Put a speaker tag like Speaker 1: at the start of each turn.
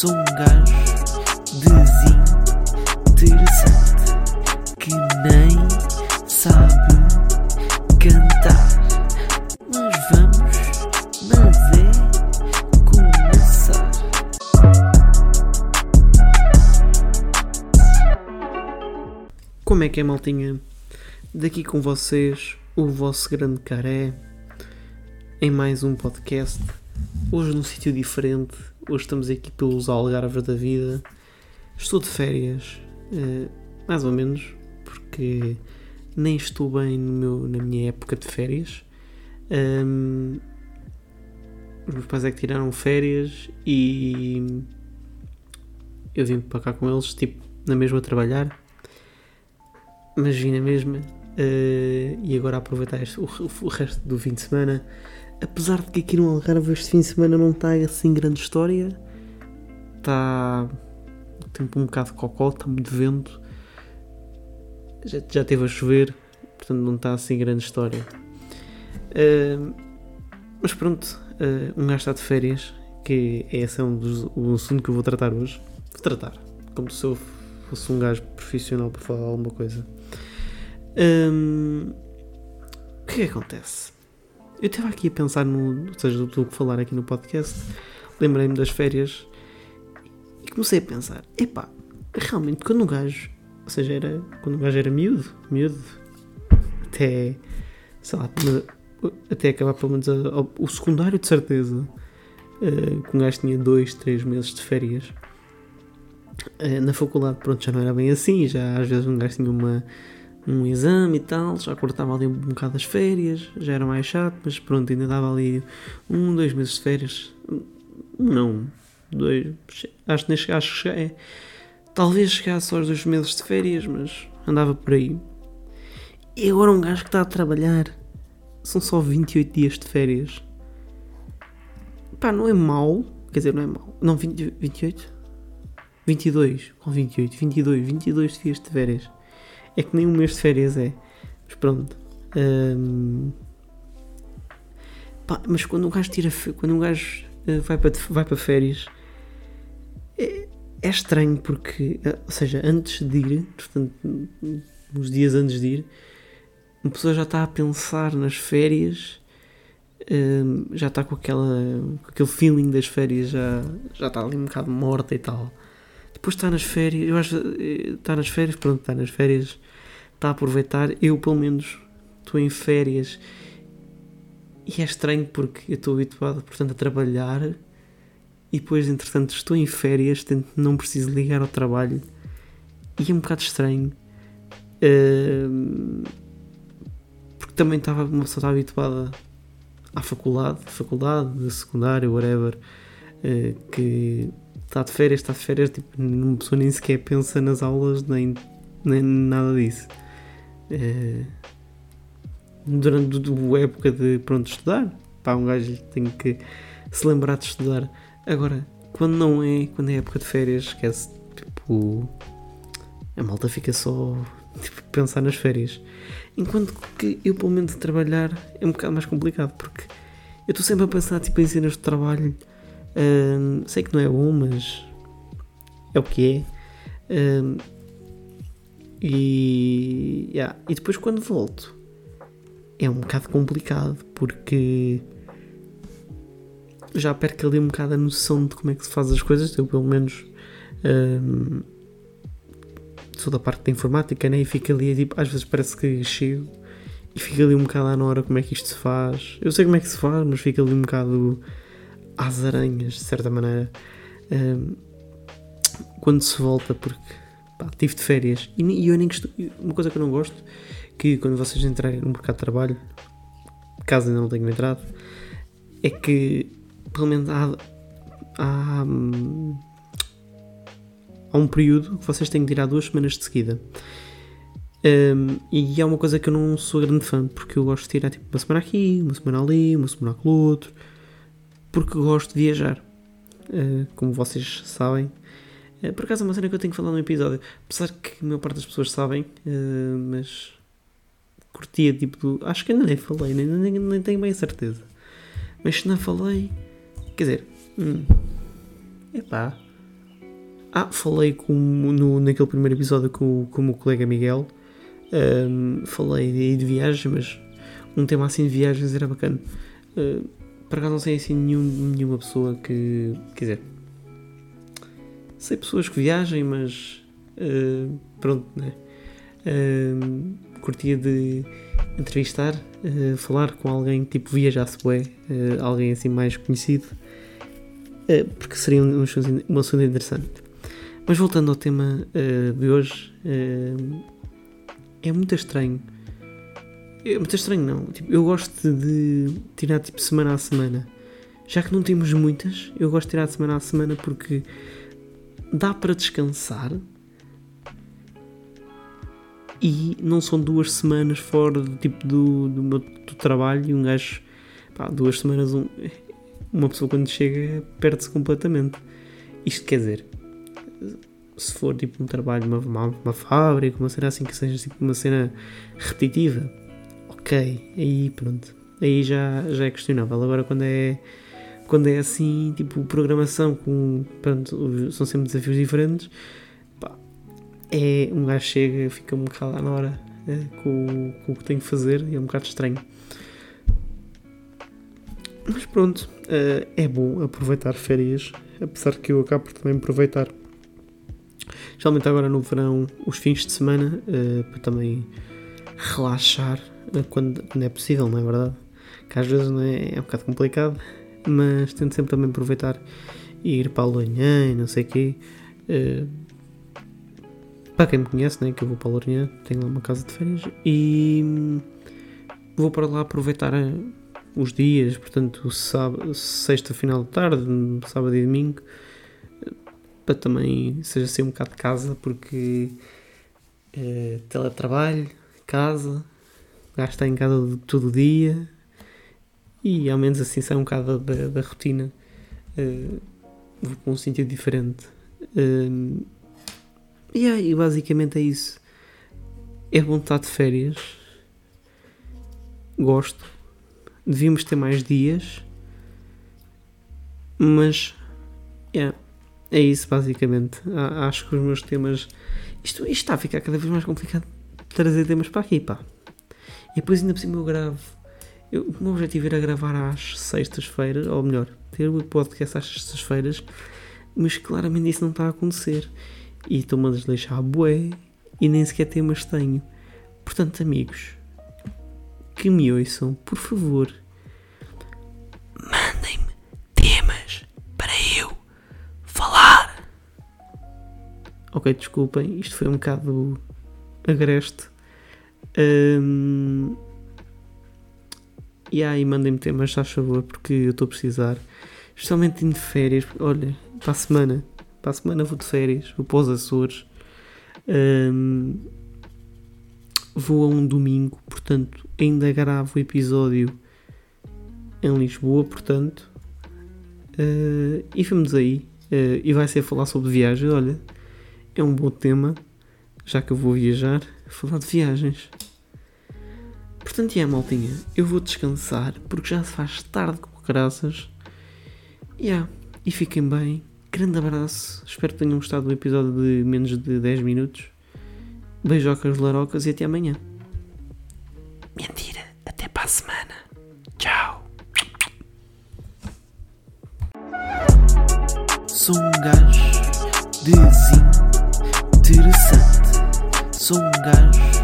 Speaker 1: Sou um gajo desinteressante que nem sabe cantar. Mas vamos, mas é começar. Como é que é, maltinha? Daqui com vocês, o vosso grande caré, em mais um podcast. Hoje num sítio diferente, hoje estamos aqui pelos Algarves da vida. Estou de férias, eh, mais ou menos, porque nem estou bem meu, na minha época de férias. Ahm, os meus pais é que tiraram férias e eu vim para cá com eles, tipo, na mesma a trabalhar, mas vim na mesma. eh, e agora aproveitar este- o, o resto do fim de semana. Apesar de que aqui no Algarve este fim de semana não está assim grande história, está o tempo um bocado cocó, está muito vento, já, já teve a chover, portanto não está assim grande história. Ah, mas pronto, ah, um gajo está de férias, que é esse é um dos, o assunto que eu vou tratar hoje. Vou tratar, como se eu fosse um gajo profissional para falar alguma coisa. Ahm, o que é que acontece? Eu estava aqui a pensar no. Ou seja, do que falar aqui no podcast, lembrei-me das férias e comecei a pensar: epá, realmente quando um gajo. Ou seja, era. Quando um gajo era miúdo, miúdo, até. sei lá, até acabar pelo menos a- ao- o secundário de certeza. eh, que um gajo tinha dois, três meses de férias. Eh, na faculdade, pronto, já não era bem assim, já às vezes um gajo tinha uma, um exame e tal, já cortava ali um bocado as férias, já era mais chato, mas pronto, ainda dava ali um, dois meses de férias. Não, dois, acho que nem chega- acho que chega- é, talvez chegasse aos dois meses de férias, mas andava por aí. E agora um gajo que está a trabalhar, são só 28 dias de férias. Pá, não é mau, quer dizer, não é mau, não, 20, 28? 22, com 28, 22, 22 dias de férias. É que nem um mês de férias é. Mas pronto. Hum, pá, mas quando um gajo tira quando um gajo eh, vai para, vai para férias é, é estranho porque, eh, ou seja, antes de ir, portanto, uns dias antes de ir, uma pessoa já está a pensar nas férias, hum, já está com, aquela, com aquele feeling das férias, já, já está ali um bocado morta e tal. Depois está nas férias, eu acho eh, está nas férias, pronto, está nas férias, está a aproveitar. Eu, pelo menos, estou em férias e é estranho porque eu estou habituado, portanto, a trabalhar e depois, entretanto, estou em férias, não preciso ligar ao trabalho e é um bocado estranho. Ahm, porque também estava, uma pessoa está habituada à faculdade, faculdade, secundário, whatever, eh, que está de férias, está de férias, tipo, uma pessoa nem sequer pensa nas aulas, nem, nem nada disso. Eh, durante a época de, pronto, estudar, pá, um gajo tem que se lembrar de estudar. Agora, quando não é, quando é época de férias, esquece, tipo, a malta fica só, tipo, pensar nas férias. Enquanto que eu, pelo menos, trabalhar é um bocado mais complicado, porque eu estou sempre a pensar, tipo, em cenas de trabalho, Sei que não é bom, mas é o que é. E, yeah. e depois quando volto é um bocado complicado porque já perco ali um bocado a noção de como é que se faz as coisas. Eu pelo menos hum, sou da parte da informática né? e fico ali tipo, às vezes parece que chego e fico ali um bocado à hora como é que isto se faz. Eu sei como é que se faz, mas fico ali um bocado às aranhas, de certa maneira, hum, quando se volta, porque pá, tive de férias. E, e eu nem gosto, uma coisa que eu não gosto, que quando vocês entrarem no mercado de trabalho, caso ainda não tenham entrado, é que pelo menos há, há, hum, há um período que vocês têm que tirar duas semanas de seguida. Hum, e é uma coisa que eu não sou grande fã, porque eu gosto de tirar tipo uma semana aqui, uma semana ali, uma semana com o outro, porque gosto de viajar. Uh, como vocês sabem. Uh, por acaso é uma cena que eu tenho que falar no episódio. Apesar que a maior parte das pessoas sabem, uh, mas curtia tipo do. Acho que ainda nem falei, nem, nem, nem tenho bem a certeza. Mas se não falei, quer dizer, hum, epá, Ah, falei com, no, naquele primeiro episódio com, com o meu colega Miguel. Um, falei de, de viagens, mas um tema assim de viagens era bacana. Uh, por acaso não sei assim nenhum, nenhuma pessoa que. Quer dizer. Sei pessoas que viajem, mas. Uh, pronto, né? Uh, curtia de entrevistar, uh, falar com alguém tipo viajasse bué, uh, alguém assim mais conhecido, porque seria um, um, assunto interessante. Mas voltando ao tema de hoje, é muito estranho. É muito estranho, não. Tipo, eu gosto de tirar tipo semana a semana. Já que não temos muitas, eu gosto de tirar de semana a semana porque dá para descansar e não são duas semanas fora do tipo do, do meu do trabalho e um gajo pá, duas semanas um, uma pessoa quando chega perde-se completamente isto quer dizer se for tipo um trabalho uma, uma, uma fábrica uma cena assim que seja tipo uma cena repetitiva ok aí pronto aí já, já é questionável agora quando é quando é assim tipo programação com pronto, são sempre desafios diferentes é um gajo chega, fica um bocado na hora é, com, com, o que tem que fazer e é um bocado estranho. Mas pronto, uh, é bom aproveitar férias, apesar que eu acabo por também aproveitar. Geralmente agora no verão, os fins de semana, uh, para também relaxar quando, quando, é possível, não é verdade? Que às vezes não é, é um bocado complicado, mas tento sempre também aproveitar e ir para a Lourinhã e não sei o quê. Para quem me conhece, né, que eu vou para a Lourinhã, tenho lá uma casa de férias e vou para lá aproveitar eh, os dias, portanto, sábado, sexta, final de tarde, sábado e domingo, para também seja assim um bocado de casa, porque é, teletrabalho, casa, gasto está em casa todo o dia e ao menos assim sai um bocado da, da rotina, é, vou para um sentido diferente. É, Yeah, e basicamente é isso. É bom estar de férias. Gosto. Devíamos ter mais dias. Mas yeah, é isso basicamente. Acho que os meus temas. Isto, isto está a ficar cada vez mais complicado trazer temas para aqui, pá. E depois ainda por cima eu gravo. Eu, o meu objetivo era gravar às sextas-feiras, ou melhor, ter o podcast às sextas-feiras, mas claramente isso não está a acontecer e estou-me a desleixar bué e nem sequer temas tenho. Portanto, amigos, que me ouçam, por favor, mandem-me temas para eu falar. Ok, desculpem, isto foi um bocado agreste. Um, e aí, mandem-me temas, já favor, porque eu estou a precisar. Especialmente em férias, olha, para a semana para a semana vou de férias, vou para os Açores. Um, vou a um domingo, portanto, ainda gravo o episódio em Lisboa, portanto. Uh, e vamos aí. Uh, e vai ser falar sobre viagens. Olha, é um bom tema, já que eu vou viajar, falar de viagens. Portanto, é, maltinha, eu vou descansar porque já se faz tarde com graças. Yeah, e fiquem bem. Grande abraço, espero que tenham gostado do episódio de menos de 10 minutos. Beijocas larocas e até amanhã. Mentira, até para a semana. Tchau. Sou um gajo desinteressante. Sou um gajo